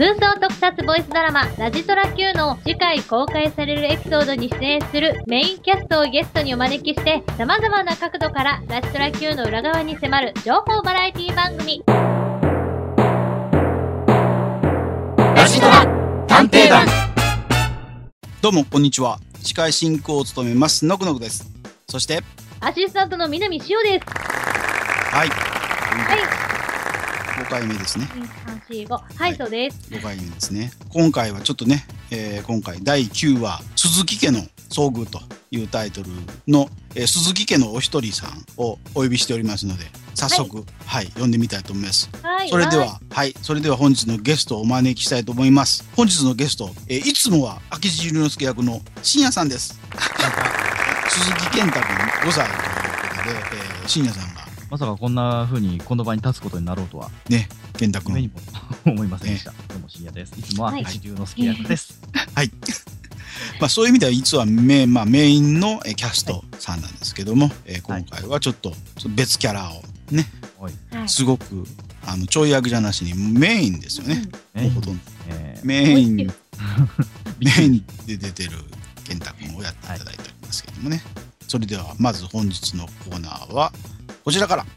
空想特撮ボイスドラマラジトラ Q の次回公開されるエピソードに出演するメインキャストをゲストにお招きして様々な角度からラジトラ Q の裏側に迫る情報バラエティ番組ラジトラ探偵団どうも、こんにちは。司会進行を務めます、のくのくです。そして、アシスタントの南しおですはい。はい5回目ですね。345はい、そうです5回目ですね。今回はちょっとね、えー今回第9話、鈴木家の遭遇というタイトルの、えー鈴木家のお一人さんをお呼びしておりますので、早速、はい、読んでみたいと思います。はいそれでは、はい、それでは本日のゲストをお招きしたいと思います。本日のゲスト、えーいつもは明智龍之介役の深夜さんです。鈴木健太君5歳ということで、えー深夜さんがまさかこんな風にこの場に立つことになろうとはね、健太君夢にも 思いませんでした。どうも深夜です。いつもははい一流の好き役です。はい。まあそういう意味では実はメ,、まあ、メインのえーキャストさんなんですけども、えー今回はちょっと別キャラをね、はい。はいすごくあのちょい役じゃなしにメインですよね。もうほとんどえーメイン、メインで出てる健太君をやっていただいておりますけどもね。それではまず本日のコーナーはこちらから。ラ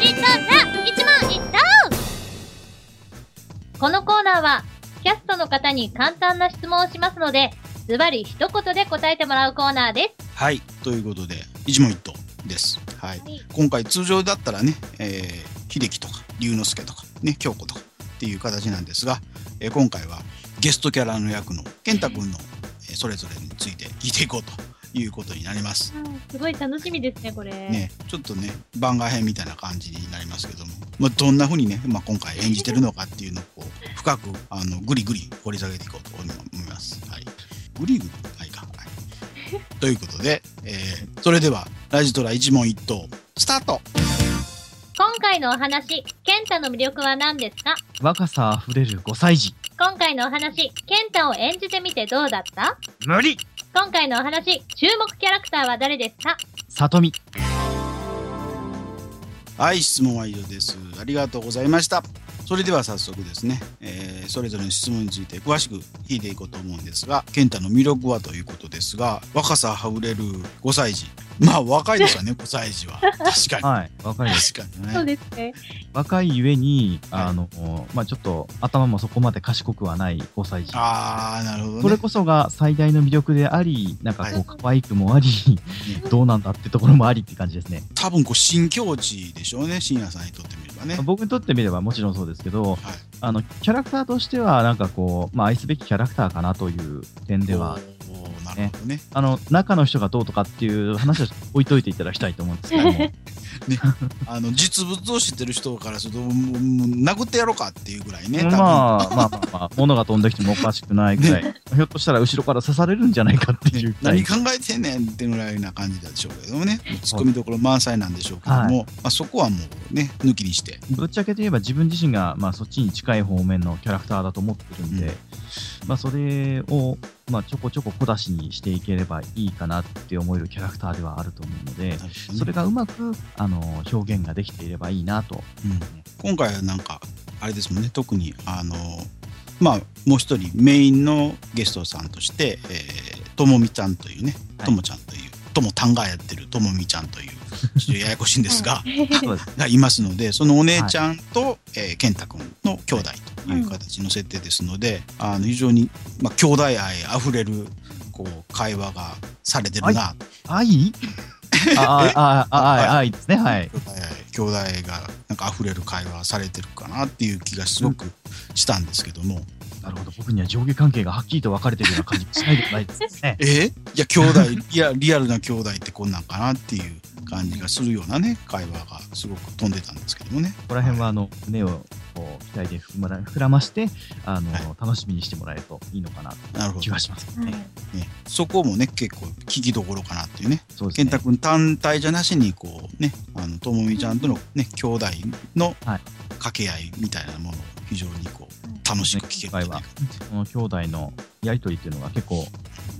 ジトラ一問一答このコーナーはキャストの方に簡単な質問をしますのでズバリ一言で答えてもらうコーナーですはい。ということで、一問一答です。はい。はい今回通常だったらね、えー、秀樹とか龍之介とかね京子とかっていう形なんですが、えー今回はゲストキャラの役の健太君の、えーそれぞれについて聞いていこうということになります。すごい楽しみですねこれ。ね、ちょっとね番外編みたいな感じになりますけども、まあ、どんな風にね、まあ、今回演じてるのかっていうのをこう深くあのグリグリ掘り下げていこうと思います。はい、グリグリ？はいか。はい、ということで、えーそれではラジトラ一問一答スタート。今回のお話ケンタの魅力は何ですか？若さあふれる5歳児。今回のお話ケンタを演じてみてどうだった？無理今回のお話注目キャラクターは誰ですか？里見。はい、質問は以上です。ありがとうございました。それでは早速ですね、えーそれぞれの質問について詳しく聞いていこうと思うんですが、健太の魅力はということですが、若さあふれる5歳児。まあ若いですよね、5歳児は。確かに。はい。若いです。確かにね。ですね若いゆえに、はいあの、まあちょっと頭もそこまで賢くはない5歳児。ああ、なるほどね。それこそが最大の魅力であり、なんかこはう可愛くもあり、どうなんだってところもありって感じですね。多分こう新境地でしょうね、深夜さんにとってみればね。僕にとってみればもちろんそうですけど、はい。あの、キャラクターとしては、なんかこう、まあ愛すべきキャラクターかなという点では、おーなるほどね。あの、中の人がどうとかっていう話は置いといていただきたいと思うんですけども、あの実物を知ってる人からすると、もうもう殴ってやろうかっていうぐらいね。まあ、まあまあまあ、物が飛んできてもおかしくないぐらい、ひょっとしたら後ろから刺されるんじゃないかっていうぐらい何考えてんねんってぐらいな感じでしょうけどもね。ツッコミどころ満載なんでしょうけども、はい。まあ、そこはもうね抜きにして。ぶっちゃけて言えば自分自身が、まあ、そっちに近い方面のキャラクターだと思ってるんで、うん。まあ、それを、まあ、ちょこちょこ小出しにしていければいいかなって思えるキャラクターではあると思うので、それがうまくあの表現ができていればいいなと。うん。今回はなんかあれですもんね。特にあのまあもう一人メインのゲストさんとして、えーともみちゃんというねはい。ともちゃんというともたんがやってるともみちゃんというちょっとややこしいんですが がいますのでそのお姉ちゃんと、えー健太君の兄弟という形の設定ですので、あの非常に、まあ、兄弟愛あふれるこう会話がされてるな、愛？あああああ愛ですね。はい。兄弟愛兄弟がなんか溢れる会話されてるかなっていう気がすごくしたんですけども、なるほど。僕には上下関係がはっきりと分かれてるような感じしないでもないですね。えーいや兄弟いやリアルな兄弟ってこんなんかなっていう感じがするようなね会話がすごく飛んでたんですけどもね。ここら辺はあの胸をこう期待で膨らま膨らましてあの、はい。楽しみにしてもらえるといいのかなとなるほど。いう気がします。ね。ね、そこもね結構聞きどころかなっていうね。そうですね。健太。君単体じゃなしにこうねあのともみちゃんとのね兄弟のはい。掛け合いみたいなものを非常にこう楽しく聞けるんじゃない。かこの兄弟のやりとりっていうのが結構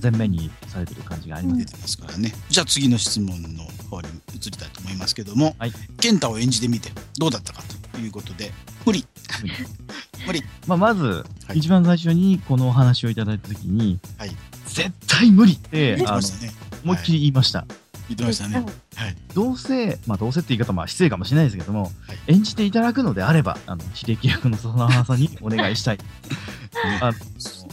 前面にされてる感じがあります。出てますからね、じゃあ次の質問の方に移りたいと思いますけども、はい。健太を演じてみてどうだったかということで無理。無理無理。まあ、まず、はい一番最初にこのお話をいただいたときに、はい絶対無理って、あの。思いっきり言いました。言ってましたね。はい。どうせ、まあ、どうせって言い方は失礼かもしれないですけども、はい演じていただくのであれば、あの、秀樹役の笹原さんにお願いしたい。あ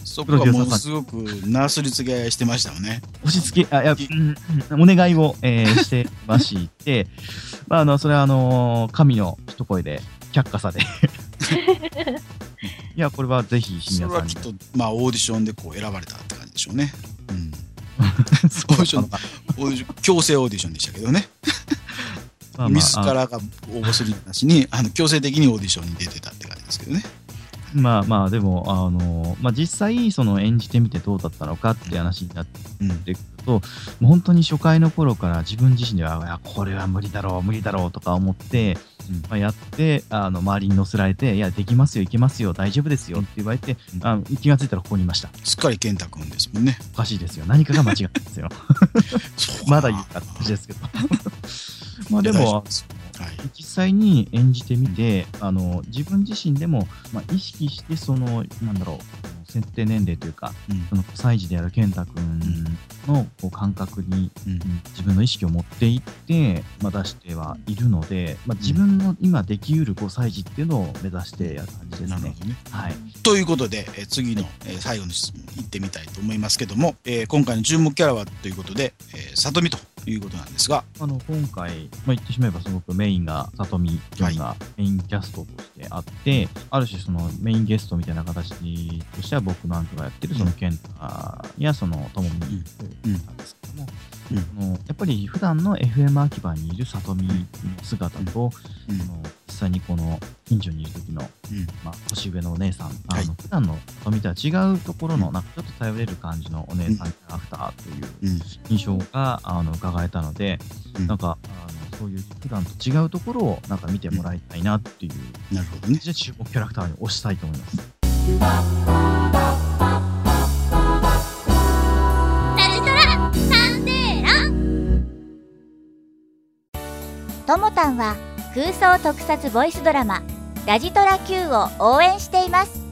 そこはものすごくなすりつけしてましたよね。押し付け、あ、いや、うんうんお願いを、えーしてまして、まあ、あの、それは、あの、神の一声で、却下され。いや、これはぜひ、それはきっ。と、まあ、オーディションでこう選ばれたって感じでしょうね。うん。そうだったのかオーディション強制オーディションでしたけどね。まあまあ自らが応募するなしに、あの強制的にオーディションに出てたって感じですけどね。まあまあ、でも、あの、まあ実際、その演じてみてどうだったのかって話になってうん。くると、もう本当に初回の頃から自分自身では、いや、これは無理だろう、無理だろうとか思って、うんまあ、やって、あの、周りに乗せられて、いや、できますよ、いけますよ、大丈夫ですよって言われて、うんあの気がついたらここにいました。すっかり健太君ですもんね。おかしいですよ。何かが間違ってますよ。まだ言うかって話ですけど。まあでも、はい。実際に演じてみて、あの自分自身でも、まあ、意識してそのなんだろう設定年齢というかうん。その5歳児である健太君のこう感覚に、うん。うん自分の意識を持っていって、まあ、出してはいるので、まあ、自分の今できうる5歳児っていうのを目指してやる感じですね。ね。はい、ということで、えー次の、えー最後の質問いってみたいと思いますけども、えー今回の注目キャラはということで、えー、里見ということなんですが、あの今回、まあ、言ってしまえばすごくメインが里見というのがメインキャストとしてあって、ある種そのメインゲストみたいな形としては僕なんかがやってるその健太やそのともなんですけども、うんあのやっぱり普段の FM 秋葉にいる里見の姿と、うん。あの実際にこの近所にいる時の、うん。まあ、年上のお姉さん、はい。あの普段の里見とは違うところのなんかちょっと頼れる感じのお姉さんキャラクターといううん。印象があの伺えたので、うん。なんかあのそういう普段と違うところをなんか見てもらいたいなっていう、なるほどね。じゃあ注目キャラクターに推したいと思います。ボタンは空想特撮ボイスドラマ「ラジトラ Q」を応援しています。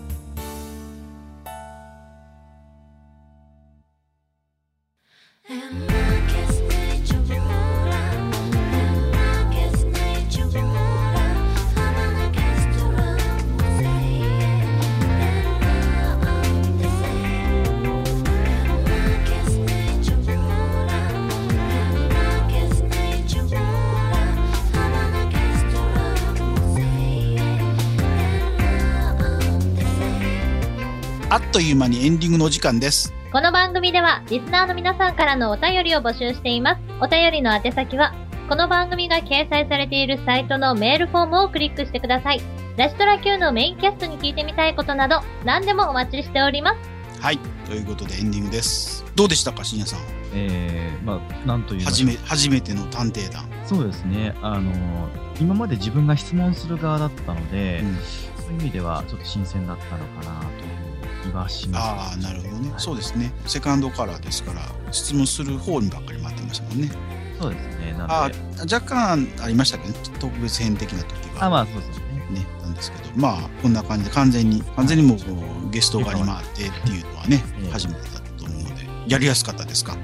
あっという間にエンディングのお時間です。この番組ではリスナーの皆さんからのお便りを募集しています。お便りの宛先は、この番組が掲載されているサイトのメールフォームをクリックしてください。ラシトラ Q のメインキャストに聞いてみたいことなど、何でもお待ちしております。はい。ということでエンディングです。どうでしたか、深夜さん？えー、まあ、なんというの初め、初めての探偵団。そうですね、あの今まで自分が質問する側だったので、うんそういう意味ではちょっと新鮮だったのかなと気はします。ああ、なるほどね。はいそうですね。セカンドカラーですから、質問する方にばっかり待ってましたもんね。そうですね、なで、ー若干ありましたけどね。特別編的な時は。あまあそうですね。ね、なんですけど、まあ、こんな感じで完全に、完全にもうゲスト側に回ってっていうのはねええ、初めてだったと思うので、やりやすかったですか？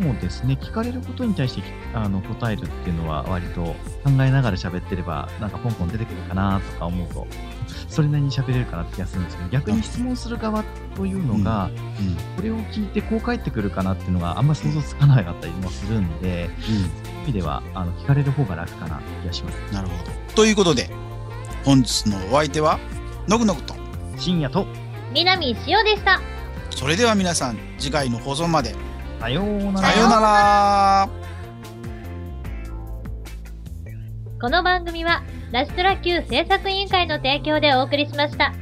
そうですね、聞かれることに対してあの答えるっていうのは割と考えながら喋ってれば、なんかポンポン出てくるかなとか思うと、それなりに喋れるかなって気がするんですけど、逆に質問する側というのが、うん。これを聞いてこう返ってくるかなっていうのがあんまり想像つかなかったりもするんで、そういう意味ではあの聞かれる方が楽かなって気がします。なるほど。ということで、本日のお相手は、のぐのぐと。深夜と南塩でした。それでは皆さん、次回の放送まで。さようなら。さようなら。この番組は、ラシトラ Q 制作委員会の提供でお送りしました。